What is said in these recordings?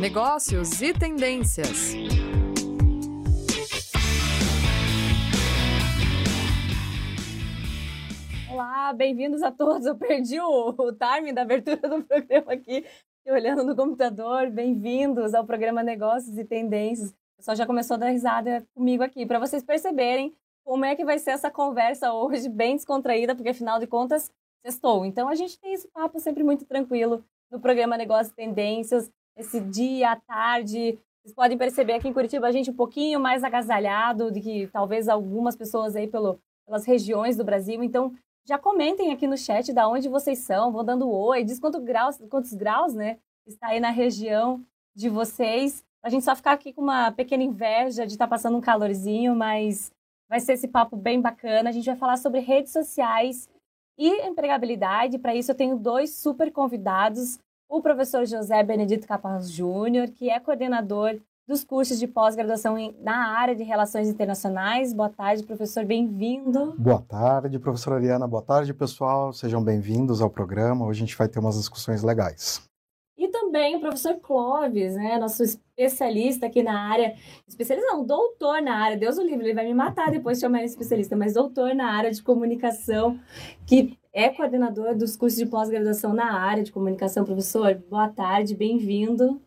negócios e tendências. Olá, bem-vindos a todos. Eu perdi o, o timing da abertura do programa aqui, olhando no computador. Bem-vindos ao programa Negócios e Tendências. O pessoal já começou a dar risada comigo aqui, para vocês perceberem como é que vai ser essa conversa hoje, bem descontraída, porque afinal de contas, sextou. Então a gente tem esse papo sempre muito tranquilo no programa Negócios e Tendências esse dia, à tarde. Vocês podem perceber aqui em Curitiba a gente um pouquinho mais agasalhado do que talvez algumas pessoas aí pelo, pelas regiões do Brasil. Então, já comentem aqui no chat da onde vocês são, vão dando oi, diz quantos graus, quantos graus, né, está aí na região de vocês. A gente só ficar aqui com uma pequena inveja de estar tá passando um calorzinho, mas vai ser esse papo bem bacana. A gente vai falar sobre redes sociais e empregabilidade. Para isso, eu tenho dois super convidados o professor José Benedito Capaz Júnior, que é coordenador dos cursos de pós-graduação na área de Relações Internacionais. Boa tarde, professor, bem-vindo. Boa tarde, professora Ariana. Boa tarde, pessoal. Sejam bem-vindos ao programa. Hoje a gente vai ter umas discussões legais. E também o professor Clóvis, né, nosso especialista aqui na área, especialista não, doutor na área, Deus o livre, ele vai me matar depois de chamar ele especialista, mas doutor na área de comunicação, que é coordenador dos cursos de pós-graduação na área de comunicação. Professor, boa tarde, bem-vindo.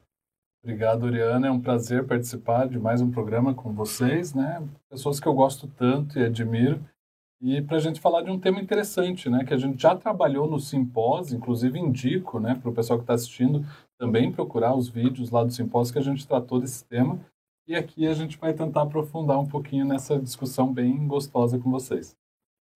Obrigado, Oriana. É um prazer participar de mais um programa com vocês, né? Pessoas que eu gosto tanto e admiro. E para a gente falar de um tema interessante, né? Que a gente já trabalhou no simpósio, inclusive indico, né, para o pessoal que está assistindo também procurar os vídeos lá do simpósio que a gente tratou desse tema. E aqui a gente vai tentar aprofundar um pouquinho nessa discussão bem gostosa com vocês.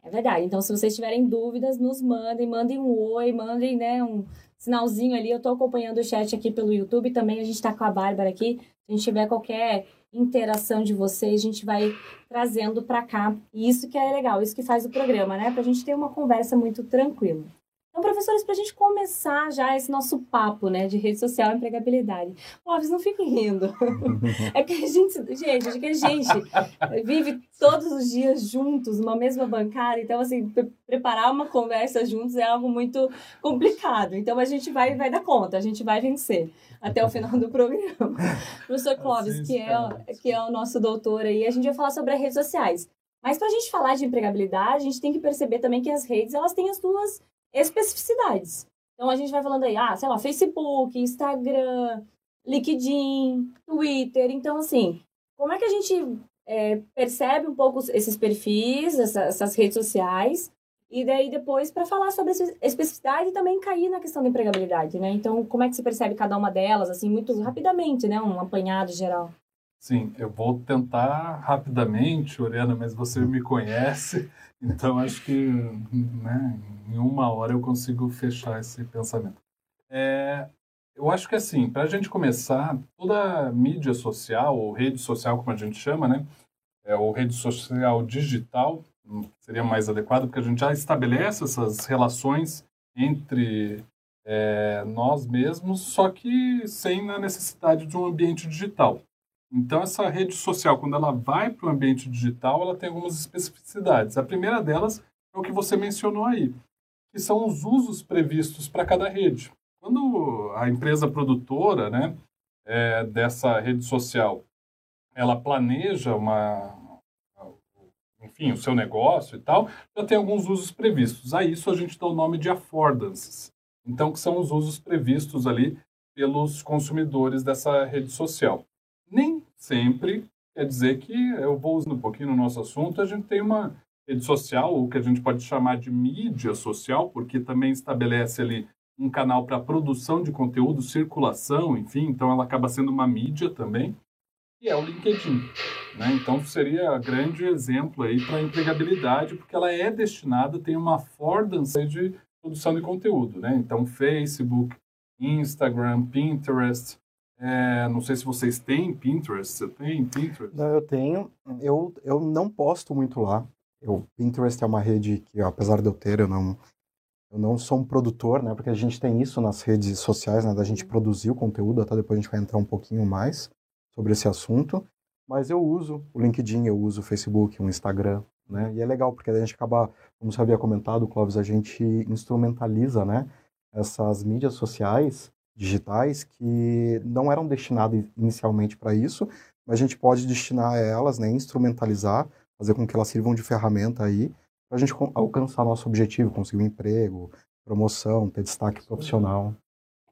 É verdade. Então, se vocês tiverem dúvidas, nos mandem, mandem um oi, mandem né, um sinalzinho ali. Eu estou acompanhando o chat aqui pelo YouTube. Também a gente está com a Bárbara aqui. Se a gente tiver qualquer interação de vocês, a gente vai trazendo para cá. E isso que é legal, isso que faz o programa, né? Para a gente ter uma conversa muito tranquila. Então, professores, para a gente começar já esse nosso papo, né, de rede social e empregabilidade. Clóvis, não fiquem rindo. É que a gente, gente, é que a gente vive todos os dias juntos, numa mesma bancada, então, assim, preparar uma conversa juntos é algo muito complicado. Então, a gente vai, vai dar conta, a gente vai vencer até o final do programa. Professor Clóvis, que é, que é o nosso doutor aí, a gente vai falar sobre as redes sociais. Mas para a gente falar de empregabilidade, a gente tem que perceber também que as redes elas têm as duas especificidades. Então a gente vai falando aí, ah, sei lá, Facebook, Instagram, LinkedIn, Twitter. Então, assim, como é que a gente é, percebe um pouco esses perfis, essa, essas redes sociais, e daí depois para falar sobre especificidade e também cair na questão da empregabilidade, né? Então, como é que se percebe cada uma delas, assim, muito rapidamente, né? Um apanhado geral. Sim, eu vou tentar rapidamente, Oriana, mas você me conhece, então acho que né, em uma hora eu consigo fechar esse pensamento. É, eu acho que assim, para a gente começar, toda mídia social, ou rede social, como a gente chama, né? É, ou rede social digital, hum, seria mais adequado, porque a gente já estabelece essas relações entre é, nós mesmos, só que sem a necessidade de um ambiente digital. Então, essa rede social, quando ela vai para o ambiente digital, ela tem algumas especificidades. A primeira delas é o que você mencionou aí, que são os usos previstos para cada rede. Quando a empresa produtora né, é, dessa rede social, ela planeja uma, enfim, o seu negócio e tal, já tem alguns usos previstos. A isso a gente dá o nome de affordances. Então, que são os usos previstos ali pelos consumidores dessa rede social nem sempre quer dizer que eu vou usando um pouquinho no nosso assunto, a gente tem uma rede social, o que a gente pode chamar de mídia social, porque também estabelece ali um canal para produção de conteúdo, circulação, enfim, então ela acaba sendo uma mídia também, e é o LinkedIn. Né? Então seria grande exemplo aí para empregabilidade, porque ela é destinada, tem uma affordance de produção de conteúdo. Né? Então Facebook, Instagram, Pinterest, é, não sei se vocês têm Pinterest. Você tem Pinterest? Não, eu tenho. Eu, eu não posto muito lá. Eu, Pinterest é uma rede que, apesar de eu ter, eu não, eu não sou um produtor, né? Porque a gente tem isso nas redes sociais, né? Da gente produzir o conteúdo. Até depois a gente vai entrar um pouquinho mais sobre esse assunto. Mas eu uso o LinkedIn, eu uso o Facebook, o Instagram, né? E é legal porque a gente acaba, como você havia comentado, Clóvis, a gente instrumentaliza, né? Essas mídias sociais digitais que não eram destinadas inicialmente para isso, mas a gente pode destinar elas, né, instrumentalizar, fazer com que elas sirvam de ferramenta aí para a gente alcançar nosso objetivo, conseguir um emprego, promoção, ter destaque profissional.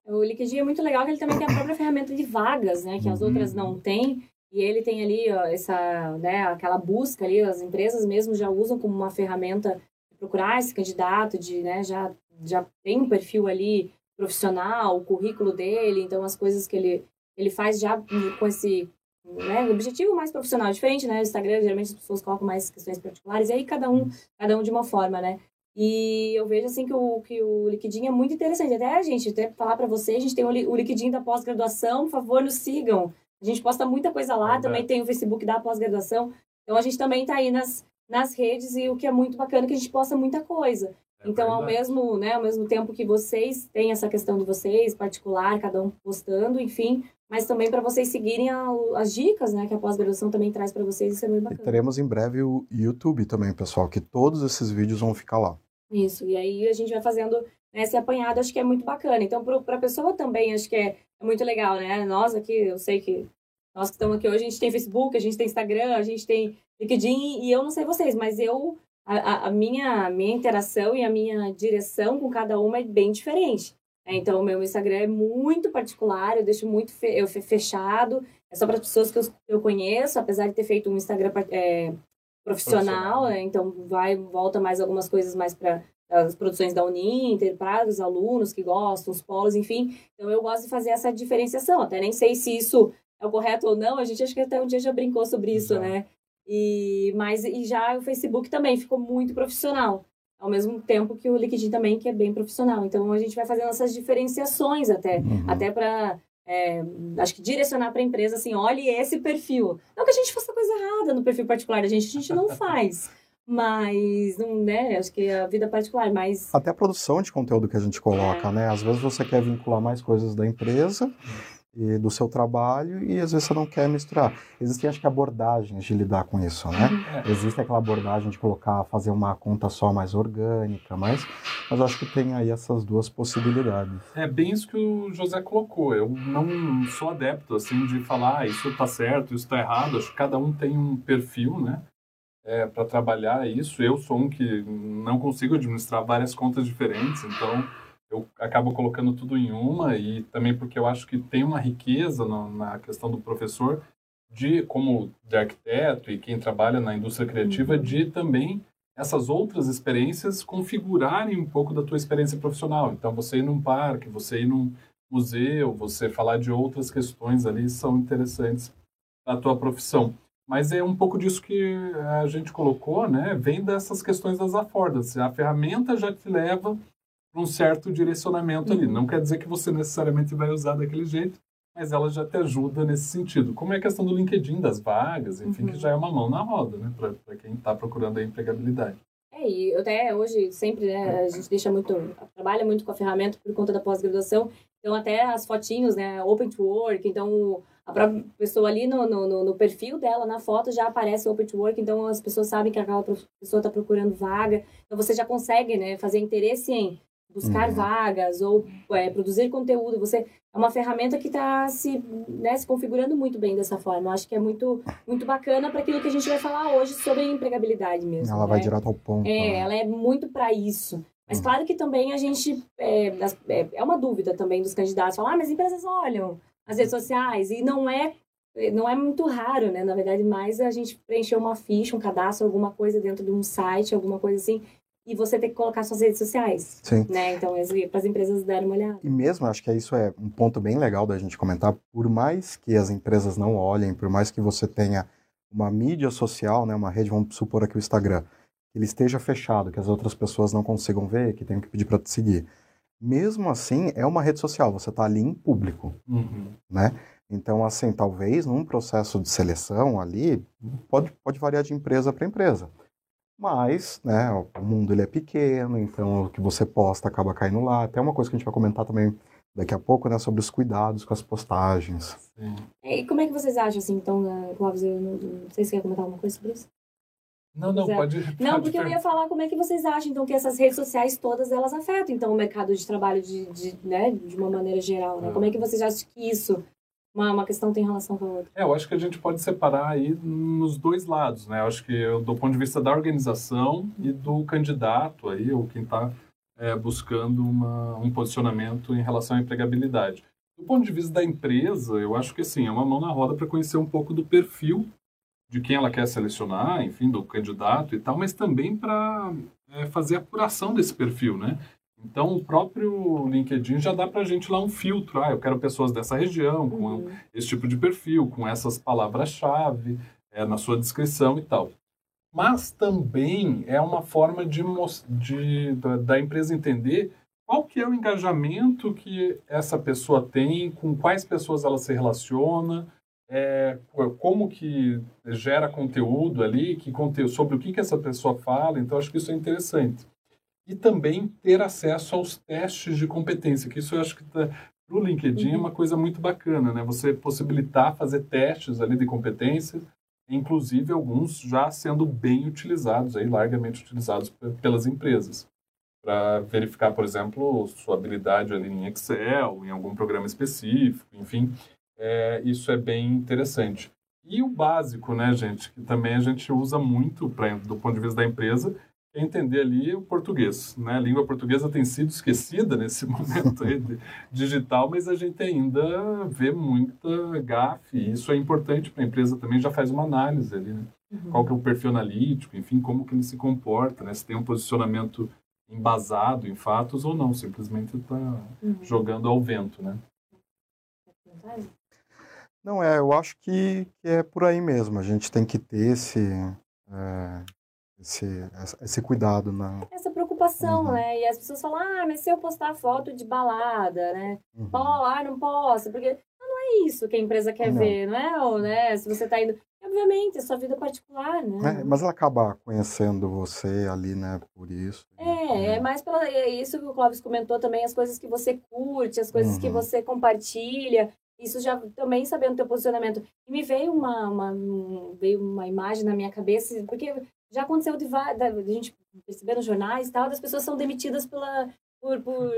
O LinkedIn é muito legal que ele também tem a própria ferramenta de vagas, né, que as outras não têm. E ele tem ali ó, essa, né, aquela busca ali, as empresas mesmo já usam como uma ferramenta de procurar esse candidato, de, né, já, já tem um perfil ali profissional, o currículo dele, então as coisas que ele, ele faz já com esse né, objetivo mais profissional, diferente, né, o Instagram, geralmente as pessoas colocam mais questões particulares, e aí cada um, cada um de uma forma, né. E eu vejo assim que o, que o Liquidinho é muito interessante. Até, gente, até falar para vocês, a gente tem o, o Liquidinho da pós-graduação, por favor, nos sigam. A gente posta muita coisa lá, é também tem o Facebook da pós-graduação. Então a gente também está aí nas, nas redes e o que é muito bacana é que a gente posta muita coisa. É então, ao mesmo, né, ao mesmo tempo que vocês têm essa questão de vocês, particular, cada um postando, enfim, mas também para vocês seguirem a, as dicas, né, que a pós-graduação também traz para vocês, isso é muito bacana. E teremos em breve o YouTube também, pessoal, que todos esses vídeos vão ficar lá. Isso, e aí a gente vai fazendo né, esse apanhado, acho que é muito bacana. Então, para a pessoa também, acho que é, é muito legal, né? Nós aqui, eu sei que nós que estamos aqui hoje, a gente tem Facebook, a gente tem Instagram, a gente tem LinkedIn, e eu não sei vocês, mas eu, a, a minha, minha interação e a minha direção com cada uma é bem diferente. É, então, o meu Instagram é muito particular, eu deixo muito fe eu fechado, é só para as pessoas que eu, eu, conheço, apesar de ter feito um Instagram é, profissional, né? então vai volta mais algumas coisas mais para as produções da Uninter, para os alunos que gostam, os polos, enfim. Então eu gosto de fazer essa diferenciação. Até nem sei se isso é o correto ou não. A gente acho que até um dia já brincou sobre isso, né? E mas e já o Facebook também ficou muito profissional, ao mesmo tempo que o LinkedIn também que é bem profissional. Então a gente vai fazendo essas diferenciações até, uhum. até para é, acho que direcionar para a empresa assim, olhe esse perfil. Não que a gente faça coisa errada no perfil particular da gente, a gente não faz. Mas, não, né, acho que a vida particular, mas... Até a produção de conteúdo que a gente coloca, é. né? Às vezes você quer vincular mais coisas da empresa e do seu trabalho e às vezes você não quer misturar. Existem, acho que, abordagens de lidar com isso, né? É. Existe aquela abordagem de colocar, fazer uma conta só mais orgânica, mas, mas acho que tem aí essas duas possibilidades. É bem isso que o José colocou. Eu não sou adepto, assim, de falar ah, isso está certo, isso está errado. Acho que cada um tem um perfil, né? É, para trabalhar isso. Eu sou um que não consigo administrar várias contas diferentes, então eu acabo colocando tudo em uma e também porque eu acho que tem uma riqueza no, na questão do professor de como de arquiteto e quem trabalha na indústria criativa uhum. de também essas outras experiências configurarem um pouco da tua experiência profissional. Então você ir num parque, você ir num museu, você falar de outras questões ali são interessantes para a tua profissão. Mas é um pouco disso que a gente colocou, né? Vem dessas questões das affordances. A ferramenta já te leva um certo direcionamento ali. Uhum. Não quer dizer que você necessariamente vai usar daquele jeito, mas ela já te ajuda nesse sentido. Como é a questão do LinkedIn, das vagas, enfim, uhum. que já é uma mão na roda, né, para quem está procurando a empregabilidade. É, e até hoje, sempre, né, a gente deixa muito, trabalha muito com a ferramenta por conta da pós-graduação, então até as fotinhos, né, open to work, então a própria pessoa ali no, no, no perfil dela, na foto, já aparece open to work, então as pessoas sabem que aquela pessoa está procurando vaga, então você já consegue, né, fazer interesse em buscar uhum. vagas ou é, produzir conteúdo. Você é uma ferramenta que está se, né, se configurando muito bem dessa forma. Eu acho que é muito, muito bacana para aquilo que a gente vai falar hoje sobre empregabilidade mesmo. Ela né? vai direto ao ponto. É, né? ela é muito para isso. Mas uhum. claro que também a gente é, é, é uma dúvida também dos candidatos falar, ah, mas empresas olham as redes sociais e não é não é muito raro, né? Na verdade, mais a gente preencher uma ficha, um cadastro, alguma coisa dentro de um site, alguma coisa assim, e você tem que colocar suas redes sociais. Sim. Né? Então, para as empresas darem uma olhada. E mesmo, acho que isso é um ponto bem legal da gente comentar, por mais que as empresas não olhem, por mais que você tenha uma mídia social, né, uma rede, vamos supor aqui o Instagram, que ele esteja fechado, que as outras pessoas não consigam ver, que tenham que pedir para te seguir. Mesmo assim, é uma rede social, você está ali em público, uhum. né? Então, assim, talvez num processo de seleção ali, pode, pode variar de empresa para empresa. Mas, né, o mundo ele é pequeno, então o que você posta acaba caindo lá. Até uma coisa que a gente vai comentar também daqui a pouco, né, sobre os cuidados com as postagens. Sim. E como é que vocês acham, assim, então, Clóvis, eu não, não sei se você quer comentar alguma coisa sobre isso? Não, não, pode, Não, porque eu ia falar como é que vocês acham, então, que essas redes sociais todas, elas afetam, então, o mercado de trabalho de, de, né, de uma maneira geral, né? Como é que vocês acham que isso, uma, uma questão tem relação com a outra? É, eu acho que a gente pode separar aí nos dois lados, né? Eu acho que do ponto de vista da organização e do candidato aí, ou quem está é, buscando uma, um posicionamento em relação à empregabilidade. Do ponto de vista da empresa, eu acho que, assim, é uma mão na roda para conhecer um pouco do perfil de quem ela quer selecionar, enfim, do candidato e tal, mas também para é, fazer a apuração desse perfil, né? Então, o próprio LinkedIn já dá para a gente lá um filtro. Ah, eu quero pessoas dessa região, com uhum. esse tipo de perfil, com essas palavras-chave é, na sua descrição e tal. Mas também é uma forma de, de da, da empresa entender qual que é o engajamento que essa pessoa tem, com quais pessoas ela se relaciona, é, como que gera conteúdo ali, que conteúdo, sobre o que, que essa pessoa fala. Então, acho que isso é interessante. E também ter acesso aos testes de competência, que isso eu acho que tá, para o LinkedIn é uhum. uma coisa muito bacana, né? Você possibilitar fazer testes ali de competências, inclusive alguns já sendo bem utilizados, aí, largamente utilizados pelas empresas para verificar, por exemplo, sua habilidade ali em Excel, em algum programa específico, enfim, é, isso é bem interessante. E o básico, né, gente, que também a gente usa muito pra, do ponto de vista da empresa, é entender ali o português. Né? A língua portuguesa tem sido esquecida nesse momento digital, mas a gente ainda vê muita gafe. E isso é importante para a empresa também, já faz uma análise ali. Né? Uhum. Qual que é o perfil analítico, enfim, como que ele se comporta, né? se tem um posicionamento embasado em fatos ou não, simplesmente está uhum. jogando ao vento. Né? Não, é, eu acho que, que é por aí mesmo. A gente tem que ter esse, é, esse, esse cuidado. Na... Essa preocupação, uhum. né? E as pessoas falam, ah, mas se eu postar foto de balada, né? Uhum. Pô, ah, não posso, porque não é isso que a empresa quer não. ver, não é? Ou, né? Se você está indo... Obviamente, é sua vida particular, né? É, mas ela acaba conhecendo você ali, né, por isso. É, é mais pela, é isso que o Clóvis comentou também, as coisas que você curte, as coisas uhum. que você compartilha. Isso já também sabendo o teu posicionamento. E me veio uma, uma, veio uma imagem na minha cabeça, porque já aconteceu de, da, a gente perceber nos jornais e tal, das pessoas são demitidas pela, por, por,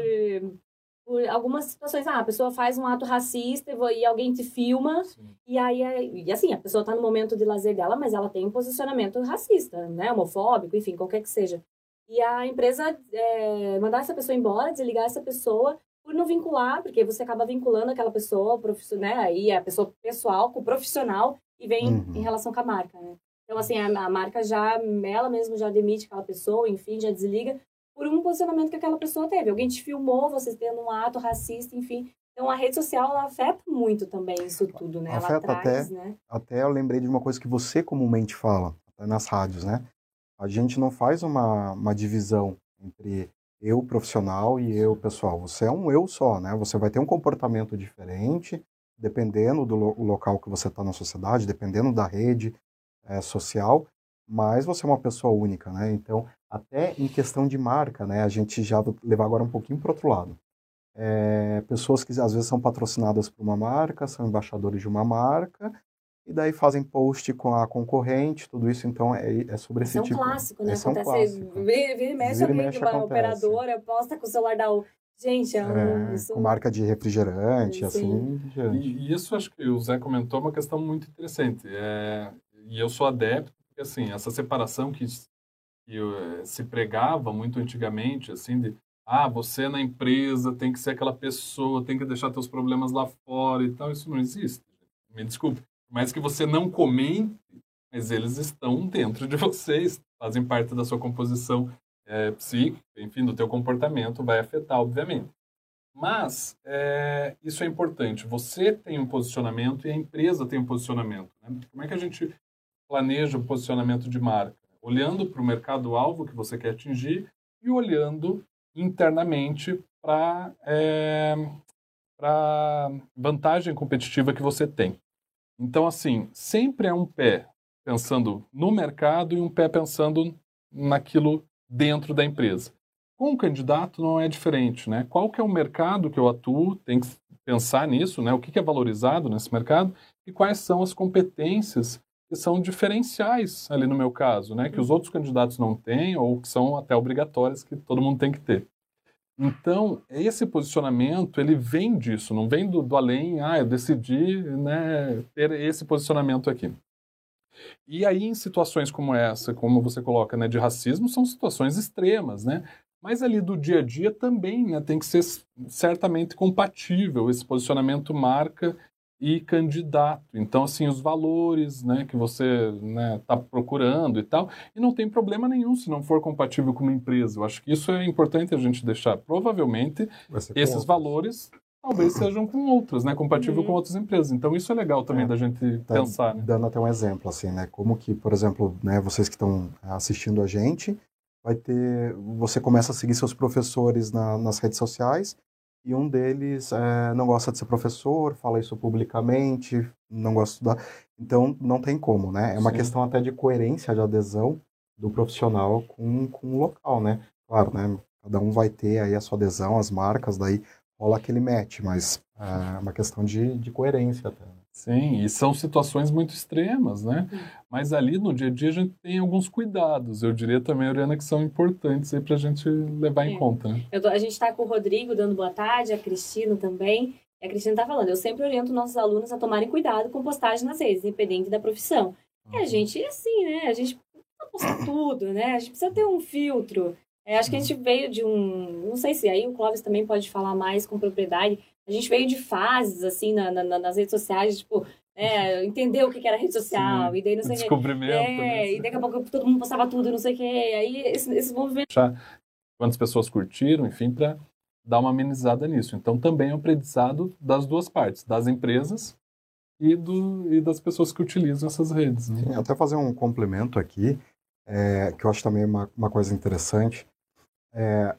por algumas situações. Ah, a pessoa faz um ato racista e alguém te filma, Sim. e aí, e assim, a pessoa está no momento de lazer dela, mas ela tem um posicionamento racista, né, homofóbico, enfim, qualquer que seja. E a empresa é, mandar essa pessoa embora, desligar essa pessoa, por não vincular, porque você acaba vinculando aquela pessoa, né, aí a pessoa pessoal com o profissional e vem uhum. em relação com a marca, né? Então, assim, a, a, marca já, ela mesma já demite aquela pessoa, enfim, já desliga por um posicionamento que aquela pessoa teve. Alguém te filmou, você tendo um ato racista, enfim. Então, a rede social, ela afeta muito também isso tudo, né? Afeta ela traz, até, né? Até eu lembrei de uma coisa que você comumente fala, nas rádios, né? A gente não faz uma, uma divisão entre eu profissional e eu pessoal. Você é um eu só, né? Você vai ter um comportamento diferente dependendo do lo local que você está na sociedade, dependendo da rede é, social, mas você é uma pessoa única, né? Então, até em questão de marca, né? A gente já vai levar agora um pouquinho para outro lado. É, pessoas que às vezes são patrocinadas por uma marca, são embaixadores de uma marca, e daí fazem post com a concorrente, tudo isso, então é, é sobre esse, esse tipo. É um clássico, né? Acontece, um clássico. Vira, vira e mexe vira alguém mexe, uma acontece. operadora, posta com o celular da Gente, é, um, é isso... com marca de refrigerante, Sim. assim. E, e, isso acho que o Zé comentou é uma questão muito interessante. É, e eu sou adepto, porque assim, essa separação que, que eh, se pregava muito antigamente, assim, de ah, você na empresa tem que ser aquela pessoa, tem que deixar teus problemas lá fora e tal, isso não existe. Me desculpe mais que você não comente, mas eles estão dentro de vocês, fazem parte da sua composição é, psíquica, enfim, do teu comportamento, vai afetar, obviamente. Mas é, isso é importante. Você tem um posicionamento e a empresa tem um posicionamento. Né? Como é que a gente planeja o posicionamento de marca? Olhando para o mercado-alvo que você quer atingir e olhando internamente para é, a vantagem competitiva que você tem. Então, assim, sempre é um pé pensando no mercado e um pé pensando naquilo dentro da empresa. Com o candidato não é diferente, né? Qual que é o mercado que eu atuo? Tem que pensar nisso, né? O que é valorizado nesse mercado e quais são as competências que que são diferenciais ali no meu caso, né? Que os outros candidatos não têm ou que são até obrigatórias que todo mundo tem que ter. Então, esse posicionamento, ele vem disso, não vem do, do além, ah, eu decidi né, ter esse posicionamento aqui. E aí, em situações como essa, como você coloca, né, de racismo, são situações extremas, né? Mas ali do dia a dia também né, tem que ser certamente compatível esse posicionamento marca e candidato. Então, assim, os valores né, que você está né, tá procurando e tal, e não tem problema nenhum se não for compatível com uma empresa. Eu acho que isso é importante a gente deixar. Provavelmente, esses outros. valores talvez sejam com outras, né, compatível uhum. com outras empresas. Então, isso é legal também é. da gente tá pensar. Né? Dando até um exemplo, assim, né, como que, por exemplo, né, vocês que estão assistindo a gente, vai ter, você começa a seguir seus professores na, nas redes sociais, e um deles é, não gosta de ser professor, fala isso publicamente, não gosta de estudar. Então, não tem como, né? É uma Sim. questão até de coerência de adesão do profissional com, com o local, né? Claro, né? Cada um vai ter aí a sua adesão, as marcas, daí rola aquele match, mas é uma questão de, de coerência até. Né? Sim, e são situações muito extremas, né? Mas ali no dia a dia a gente tem alguns cuidados, eu diria também, Oriana, que são importantes aí para a gente levar é. em conta. Né? Tô, a gente está com o Rodrigo dando boa tarde, a Cristina também. A Cristina está falando, eu sempre oriento nossos alunos a tomarem cuidado com postagem nas redes, independente da profissão. Uhum. E a gente é assim, né? A gente não posta tudo, né? A gente precisa ter um filtro. É, acho que a gente veio de um. Não sei se aí o Clóvis também pode falar mais com propriedade a gente veio de fases, assim, na, na, nas redes sociais, tipo, é, entender o que era rede social, Sim, e daí não sei o que. Descobrimento. É, né? e daqui a pouco todo mundo postava tudo, não sei o que. Aí esse, esse movimento. Quantas pessoas curtiram, enfim, para dar uma amenizada nisso. Então também é um aprendizado das duas partes, das empresas e, do, e das pessoas que utilizam essas redes. Né? Sim, até fazer um complemento aqui, é, que eu acho também uma, uma coisa interessante. É,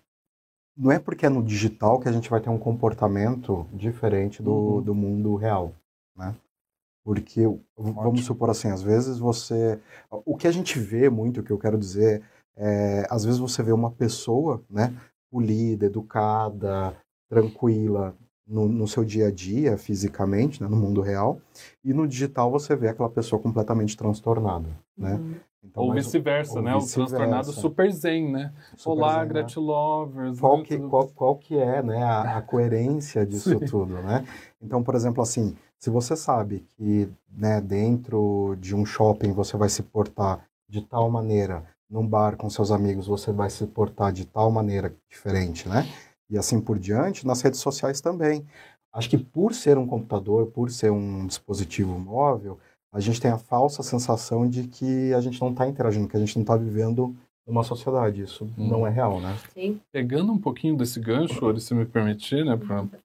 não é porque é no digital que a gente vai ter um comportamento diferente do, uhum. do mundo real, né? Porque, vamos supor assim, às vezes você... O que a gente vê muito, o que eu quero dizer, é, às vezes você vê uma pessoa, né, polida, educada, tranquila, no, no, seu dia a dia, fisicamente, né, no mundo real, e no digital você vê aquela pessoa completamente transtornada, né? Uhum. Então, ou vice-versa, né? Vice o transtornado super zen, né? Super Olá, zen, né? gratilovers. Qual, né? que, qual, qual que é né, a, a coerência disso tudo, né? Então, por exemplo, assim, se você sabe que né, dentro de um shopping você vai se portar de tal maneira, num bar com seus amigos você vai se portar de tal maneira diferente, né? E assim por diante, nas redes sociais também. Acho que por ser um computador, por ser um dispositivo móvel, a gente tem a falsa sensação de que a gente não está interagindo, que a gente não está vivendo uma sociedade. Isso hum. não é real, né? Sim. Pegando um pouquinho desse gancho, se me permitir, né,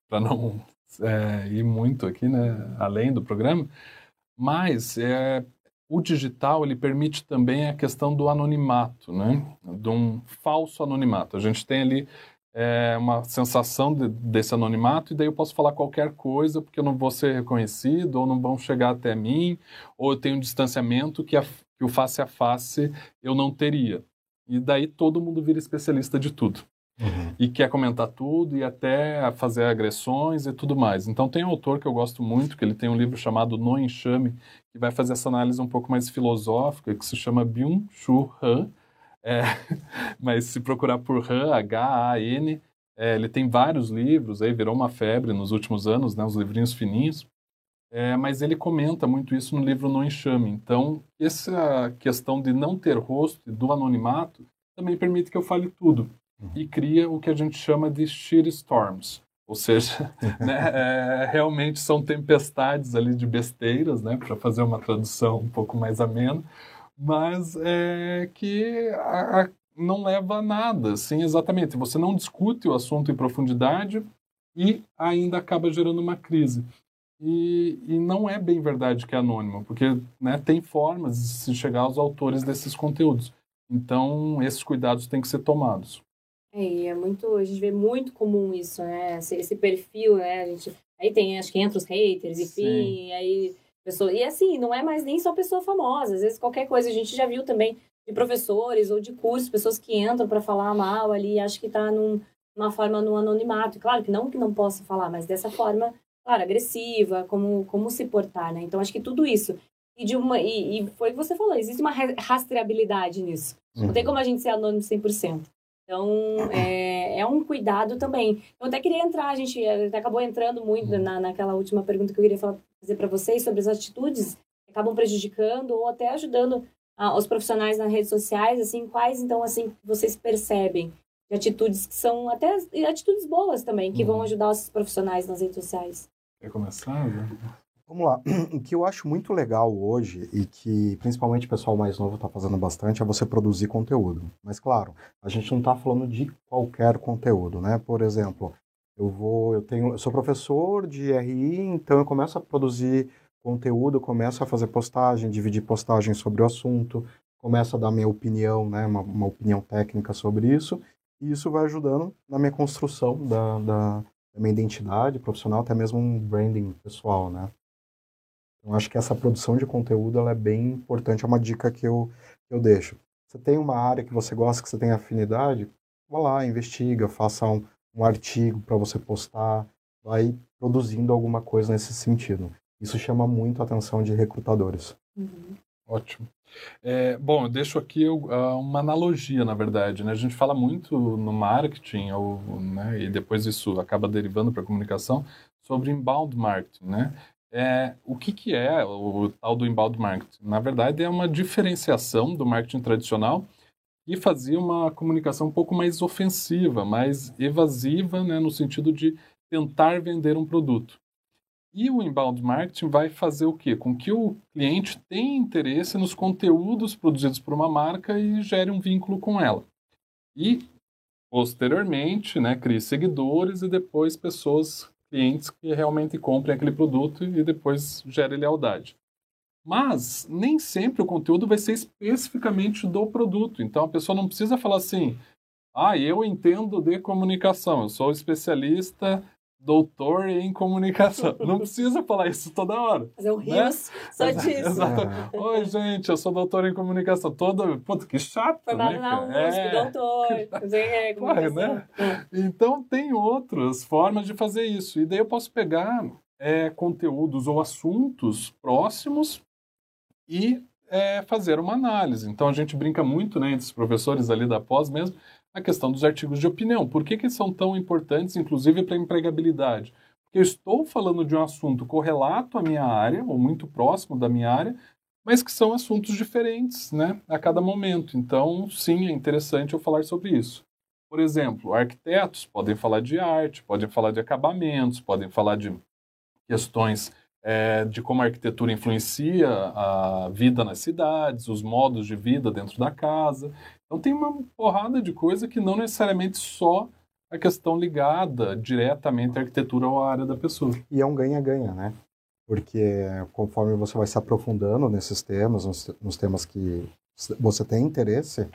para não é, ir muito aqui, né, além do programa, mas é, o digital ele permite também a questão do anonimato, né, de um falso anonimato. A gente tem ali é, uma sensação de, desse anonimato, e daí eu posso falar qualquer coisa, porque eu não vou ser reconhecido, ou não vão chegar até mim, ou eu tenho um distanciamento que, a, que o face a face eu não teria. E daí todo mundo vira especialista de tudo. Uhum. E quer comentar tudo e até fazer agressões e tudo mais. Então tem um autor que eu gosto muito, que ele tem um livro chamado No Enxame, que vai fazer essa análise um pouco mais filosófica, que se chama Byung-Chul Han, é, mas se procurar por Han, H-A-N, é, ele tem vários livros, aí virou uma febre nos últimos anos, né, os livrinhos fininhos. É, mas ele comenta muito isso no livro No Enxame. Então, essa questão de não ter rosto e do anonimato também permite que eu fale tudo. Uhum. E cria o que a gente chama de shitstorms. Ou seja, né, é, realmente são tempestades ali de besteiras, né, para fazer uma tradução um pouco mais amena, mas é que a, a, não leva a nada, sim, exatamente. Você não discute o assunto em profundidade e ainda acaba gerando uma crise. E, e não é bem verdade que é anônimo, porque né, tem formas de se chegar aos autores desses conteúdos. Então, esses cuidados têm que ser tomados. É, é muito, a gente vê muito comum isso, né? Esse, esse perfil, né? A gente, aí tem, acho que entra os haters, enfim, Sim. aí Pessoa, e assim, não é mais nem só pessoa famosa, às vezes qualquer coisa. A gente já viu também de professores ou de cursos, pessoas que entram para falar mal ali e acho que está num, numa forma no anonimato. Claro que não que não possa falar, mas dessa forma, claro, agressiva, como, como se portar, né? Então acho que tudo isso. e de uma e, e foi o que você falou, existe uma rastreabilidade nisso. Uhum. Não tem como a gente ser anônimo 100%. Então, é, é um cuidado também. Eu até queria entrar, a gente acabou entrando muito uhum. na, naquela última pergunta que eu queria falar, fazer para vocês sobre as atitudes que acabam prejudicando ou até ajudando ah, os profissionais nas redes sociais, assim, quais então assim vocês percebem de atitudes que são até atitudes boas também que uhum. vão ajudar os profissionais nas redes sociais? Quer começar? Vamos lá. O que eu acho muito legal hoje e que principalmente o pessoal mais novo está fazendo bastante é você produzir conteúdo. Mas claro, a gente não está falando de qualquer conteúdo, né? Por exemplo, eu vou, eu tenho, eu sou professor de RI, então eu começo a produzir conteúdo, começo a fazer postagem, dividir postagem sobre o assunto, começo a dar minha opinião, né? Uma, uma opinião técnica sobre isso. E isso vai ajudando na minha construção da, da, da minha identidade profissional, até mesmo um branding pessoal, né? Então, acho que essa produção de conteúdo ela é bem importante, é uma dica que eu, que eu deixo. Você tem uma área que você gosta, que você tem afinidade, vá lá, investiga, faça um, um artigo para você postar, vai produzindo alguma coisa nesse sentido. Isso chama muito a atenção de recrutadores. Uhum. Ótimo. É, bom, eu deixo aqui uma analogia, na verdade. Né? A gente fala muito no marketing, ou, né, e depois isso acaba derivando para a comunicação, sobre inbound marketing. Né? É, o que, que é o tal do inbound marketing? Na verdade, é uma diferenciação do marketing tradicional e fazia uma comunicação um pouco mais ofensiva, mais evasiva, né, no sentido de tentar vender um produto. E o inbound marketing vai fazer o quê? Com que o cliente tenha interesse nos conteúdos produzidos por uma marca e gere um vínculo com ela. E, posteriormente, né, crie seguidores e depois pessoas clientes que realmente comprem aquele produto e depois gere lealdade. Mas nem sempre o conteúdo vai ser especificamente do produto. Então a pessoa não precisa falar assim: ah, eu entendo de comunicação, eu sou especialista doutor em comunicação. Não precisa falar isso toda hora. Fazer um né? rios só disso. Exato. Oi, gente, eu sou doutor em comunicação. Toda... Puta, que chato, Formado né, na USP, é... doutor. Fazer claro, né? É. Então, tem outras formas de fazer isso. E daí eu posso pegar é, conteúdos ou assuntos próximos e é, fazer uma análise. Então, a gente brinca muito, né, entre os professores ali da pós mesmo, a questão dos artigos de opinião. Por que, que são tão importantes, inclusive para a empregabilidade? Porque eu estou falando de um assunto correlato à minha área, ou muito próximo da minha área, mas que são assuntos diferentes né, a cada momento. Então, sim, é interessante eu falar sobre isso. Por exemplo, arquitetos podem falar de arte, podem falar de acabamentos, podem falar de questões é, de como a arquitetura influencia a vida nas cidades, os modos de vida dentro da casa. Então tem uma porrada de coisa que não necessariamente só a questão ligada diretamente à arquitetura ou à área da pessoa. E é um ganha-ganha, né? Porque conforme você vai se aprofundando nesses temas, nos, nos temas que você tem interesse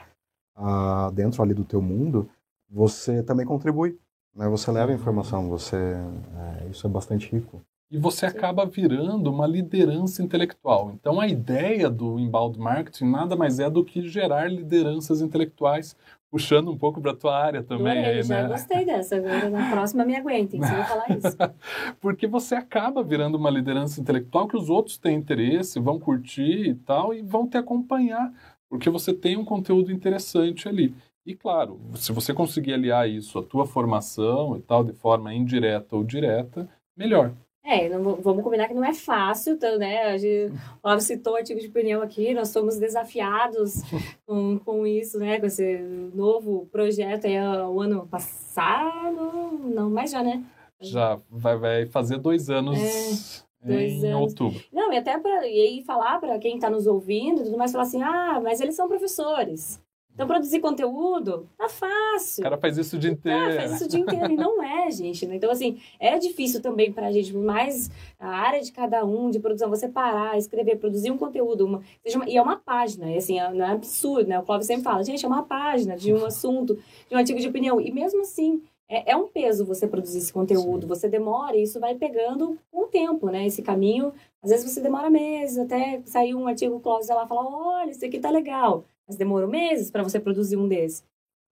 uh, dentro ali do teu mundo, você também contribui, né? Você leva informação, você é, isso é bastante rico e você acaba virando uma liderança intelectual. Então, a ideia do inbound marketing nada mais é do que gerar lideranças intelectuais, puxando um pouco para a tua área também. Adorei, aí, já né? gostei dessa. Agora, na próxima, me aguentem, se eu falar isso. Porque você acaba virando uma liderança intelectual que os outros têm interesse, vão curtir e tal, e vão te acompanhar, porque você tem um conteúdo interessante ali. E claro, se você conseguir aliar isso à tua formação e tal, de forma indireta ou direta, melhor. É, não, vamos combinar que não é fácil, então, né? A gente, o Flávio citou artigo de opinião aqui, nós somos desafiados com, com isso, né? Com esse novo projeto aí, o ano passado, não, mas já, né? Já, vai, vai fazer dois anos. É. Dois em anos. outubro. Não, e até para falar para quem está nos ouvindo e tudo mais, falar assim: ah, mas eles são professores. Então, produzir conteúdo tá fácil. O cara faz isso o dia inteiro. Tá, faz isso o dia inteiro. E não é, gente. Né? Então, assim, é difícil também pra gente, mais a área de cada um, de produção, você parar, escrever, produzir um conteúdo. Uma, uma, e é uma página, e assim, é, não é absurdo, né? O Clóvis sempre fala, gente, é uma página de um assunto, de um artigo de opinião. E mesmo assim, é, é um peso você produzir esse conteúdo. Sim. Você demora e isso vai pegando com o tempo, né? Esse caminho. Às vezes você demora meses até sair um artigo, o Clóvis lá fala, olha, isso aqui tá legal mas demorou meses para você produzir um desse.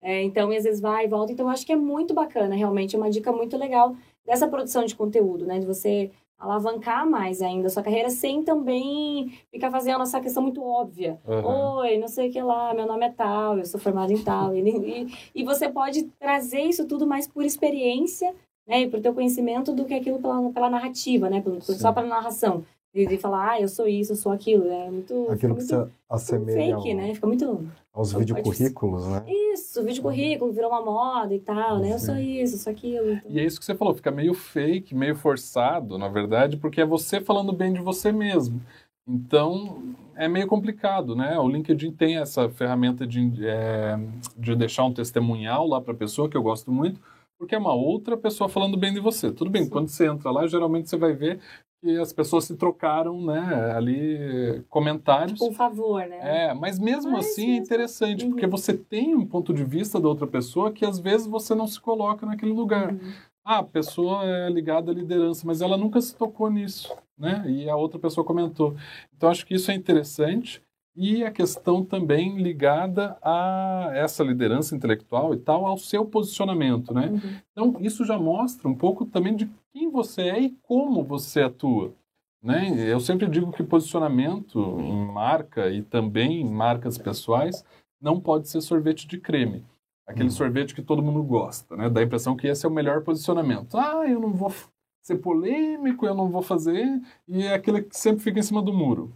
É, então, às vezes vai e volta. Então, acho que é muito bacana, realmente, é uma dica muito legal dessa produção de conteúdo, né? De você alavancar mais ainda a sua carreira sem também ficar fazendo essa questão muito óbvia. Uhum. Oi, não sei o que lá, meu nome é tal, eu sou formado em tal. e, e, e você pode trazer isso tudo mais por experiência né, e por teu conhecimento do que aquilo pela, pela narrativa, né, só pela narração. De, falar, ah, eu sou isso, eu sou aquilo. É muito. Aquilo que muito, você assemelha. Fake, ao... né? Fica muito. Aos videocurrículos, né? Isso, vídeo currículo virou uma moda e tal, né? Eu sou isso, eu sou aquilo. Então... E é isso que você falou, fica meio fake, meio forçado, na verdade, porque é você falando bem de você mesmo. Então, é meio complicado, né? O LinkedIn tem essa ferramenta de, é, de deixar um testemunhal lá para a pessoa, que eu gosto muito, porque é uma outra pessoa falando bem de você. Tudo bem, Sim. quando você entra lá, geralmente você vai ver que as pessoas se trocaram, né, ali comentários. Por favor, né? É, mas mesmo mas, assim é interessante, uhum. porque você tem um ponto de vista da outra pessoa que às vezes você não se coloca naquele lugar. Uhum. Ah, a pessoa é ligada à liderança, mas ela nunca se tocou nisso, né? E a outra pessoa comentou. Então acho que isso é interessante e a questão também ligada a essa liderança intelectual e tal, ao seu posicionamento, né? Uhum. Então, isso já mostra um pouco também de quem você é e como você atua, né? Eu sempre digo que posicionamento em marca e também em marcas pessoais não pode ser sorvete de creme. Aquele uhum. sorvete que todo mundo gosta, né? Dá a impressão que esse é o melhor posicionamento. Ah, eu não vou ser polêmico, eu não vou fazer, e é aquele que sempre fica em cima do muro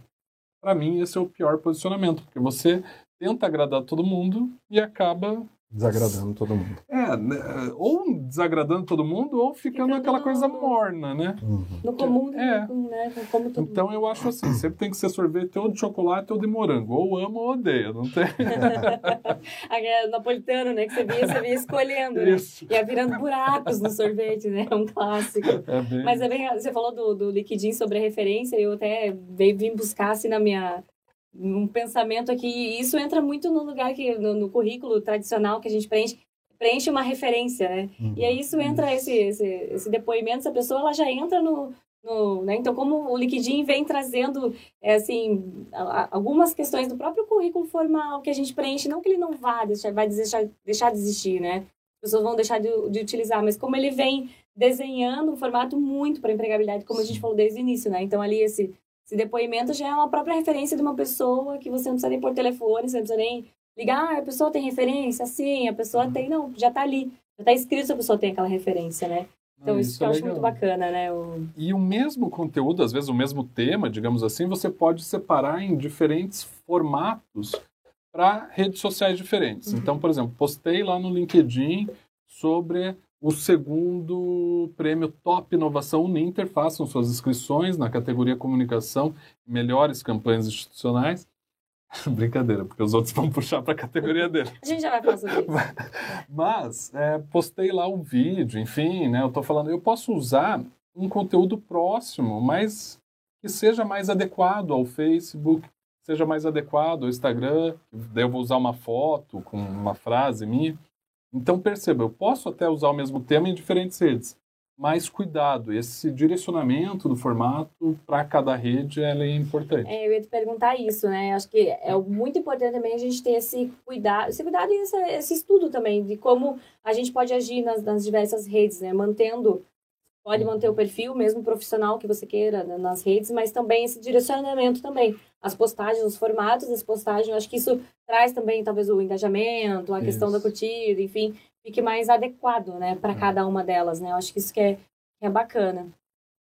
para mim, esse é o pior posicionamento, porque você tenta agradar todo mundo e acaba Desagradando todo mundo. É, né, ou desagradando todo mundo, ou ficando aquela no... coisa morna, né? Uhum. No comum, é. né? Como todo então eu acho assim, sempre tem que ser sorvete ou de chocolate ou de morango. Ou amo ou odeio, não tem? Aquele napolitano, né? Que você vinha, você vinha escolhendo, né? Isso. Ia virando buracos no sorvete, né? É um clássico. É bem... Mas é bem... Você falou do, do liquidinho sobre a referência, eu até vim buscar assim na minha um pensamento aqui. Isso entra muito no lugar que no, no, currículo tradicional que a gente preenche preenche uma referência, né? Uhum. E aí isso entra esse, esse, esse depoimento, essa pessoa ela já entra no, no né? Então como o Liquidin vem trazendo é, assim algumas questões do próprio currículo formal que a gente preenche, não que ele não vá deixar, vai deixar, deixar de existir, né? As pessoas vão deixar de, de utilizar, mas como ele vem desenhando um formato muito para empregabilidade, como a gente falou desde o início, né? Então ali esse esse depoimento já é uma própria referência de uma pessoa que você não precisa nem por telefone, você não precisa nem ligar, ah, a pessoa tem referência? Sim, a pessoa uhum. tem, não, já está ali. Já está escrito se a pessoa tem aquela referência, né? Então, ah, isso, isso que eu é acho muito bacana, né? O... E o mesmo conteúdo, às vezes o mesmo tema, digamos assim, você pode separar em diferentes formatos para redes sociais diferentes. Uhum. Então, por exemplo, postei lá no LinkedIn sobre o segundo prêmio Top Inovação Uninter. Façam suas inscrições na categoria Comunicação Melhores Campanhas Institucionais. Brincadeira, porque os outros vão puxar para a categoria dele. A gente já vai sobre isso. Mas é, postei lá um vídeo, enfim, né? Eu estou falando, eu posso usar um conteúdo próximo, mas que seja mais adequado ao Facebook, seja mais adequado ao Instagram. Daí eu vou usar uma foto com uma frase minha. Então perceba, eu posso até usar o mesmo tema em diferentes redes, mas cuidado, esse direcionamento do formato para cada rede é importante. É, eu ia te perguntar isso, né? Acho que é muito importante também a gente ter esse cuidado, esse cuidado e esse, esse estudo também de como a gente pode agir nas, nas diversas redes, né? Mantendo pode manter o perfil mesmo profissional que você queira né, nas redes, mas também esse direcionamento também. As postagens, os formatos das postagens, eu acho que isso traz também talvez o engajamento, a isso. questão da curtida, enfim, fique mais adequado, né, para é. cada uma delas, né? Eu acho que isso que é, que é bacana.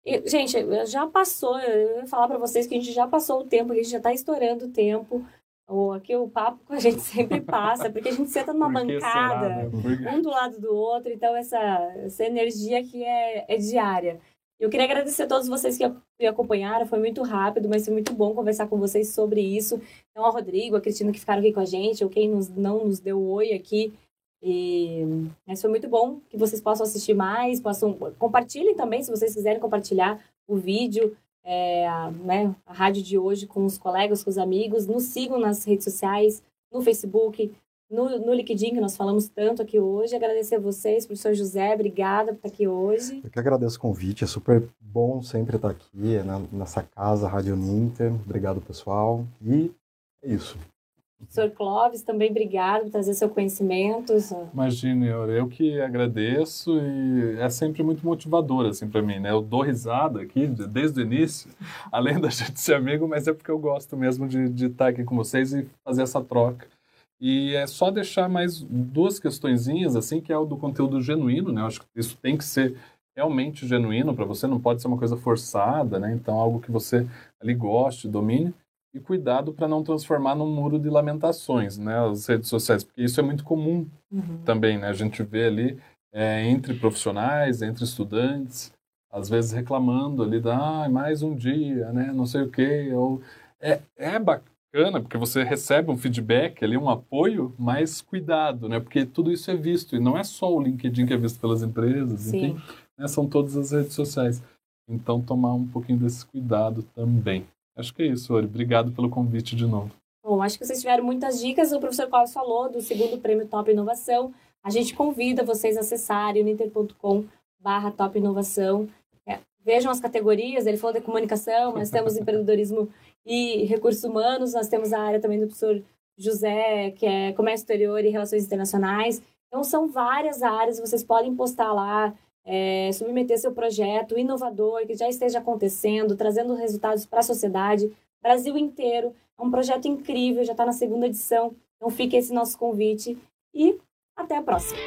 E, gente, já passou, eu ia falar para vocês que a gente já passou o tempo, a gente já está estourando o tempo. Ou aqui o papo com a gente sempre passa, porque a gente senta numa bancada, será, né? um do lado do outro, então essa, essa energia aqui é, é diária. Eu queria agradecer a todos vocês que me acompanharam, foi muito rápido, mas foi muito bom conversar com vocês sobre isso. Então, ao Rodrigo, a Cristina que ficaram aqui com a gente, ou quem nos, não nos deu oi aqui. E, mas foi muito bom que vocês possam assistir mais, possam compartilhem também, se vocês quiserem compartilhar o vídeo é, a, né, a rádio de hoje com os colegas, com os amigos. Nos sigam nas redes sociais, no Facebook, no, no LinkedIn, que nós falamos tanto aqui hoje. Agradecer a vocês, professor José, obrigada por estar aqui hoje. Eu que agradeço o convite, é super bom sempre estar aqui né, nessa casa, Rádio Ninter. Obrigado, pessoal. E é isso. Professor Clóvis, também obrigado por trazer seu conhecimento. Imagine, eu que agradeço e é sempre muito motivador assim para mim, né? Eu dou risada aqui desde o início, além da gente ser amigo, mas é porque eu gosto mesmo de, de estar aqui com vocês e fazer essa troca. E é só deixar mais duas questõezinhas, assim, que é o do conteúdo genuíno, né? Eu acho que isso tem que ser realmente genuíno para você, não pode ser uma coisa forçada, né? Então, algo que você ali goste, domine. E cuidado para não transformar num muro de lamentações, né? As redes sociais, porque isso é muito comum uhum. também, né? A gente vê ali é, entre profissionais, entre estudantes, às vezes reclamando ali da ah, mais um dia, né? Não sei o quê. Ou... É, é bacana, porque você recebe um feedback ali, um apoio, mas cuidado, né? Porque tudo isso é visto, e não é só o LinkedIn que é visto pelas empresas, Sim. enfim, né? são todas as redes sociais. Então, tomar um pouquinho desse cuidado também. Acho que é isso, Ori. Obrigado pelo convite de novo. Bom, acho que vocês tiveram muitas dicas. O professor Cláudio falou do segundo prêmio Top Inovação. A gente convida vocês a acessarem uninter.com barra Top Inovação. É, vejam as categorias, ele falou de comunicação, nós temos empreendedorismo e recursos humanos, nós temos a área também do professor José, que é comércio exterior e relações internacionais. Então, são várias áreas, vocês podem postar lá, é, submeter seu projeto inovador que já esteja acontecendo, trazendo resultados para a sociedade, Brasil inteiro. É um projeto incrível, já está na segunda edição. Então fica esse nosso convite e até a próxima.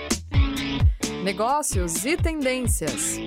Negócios e tendências.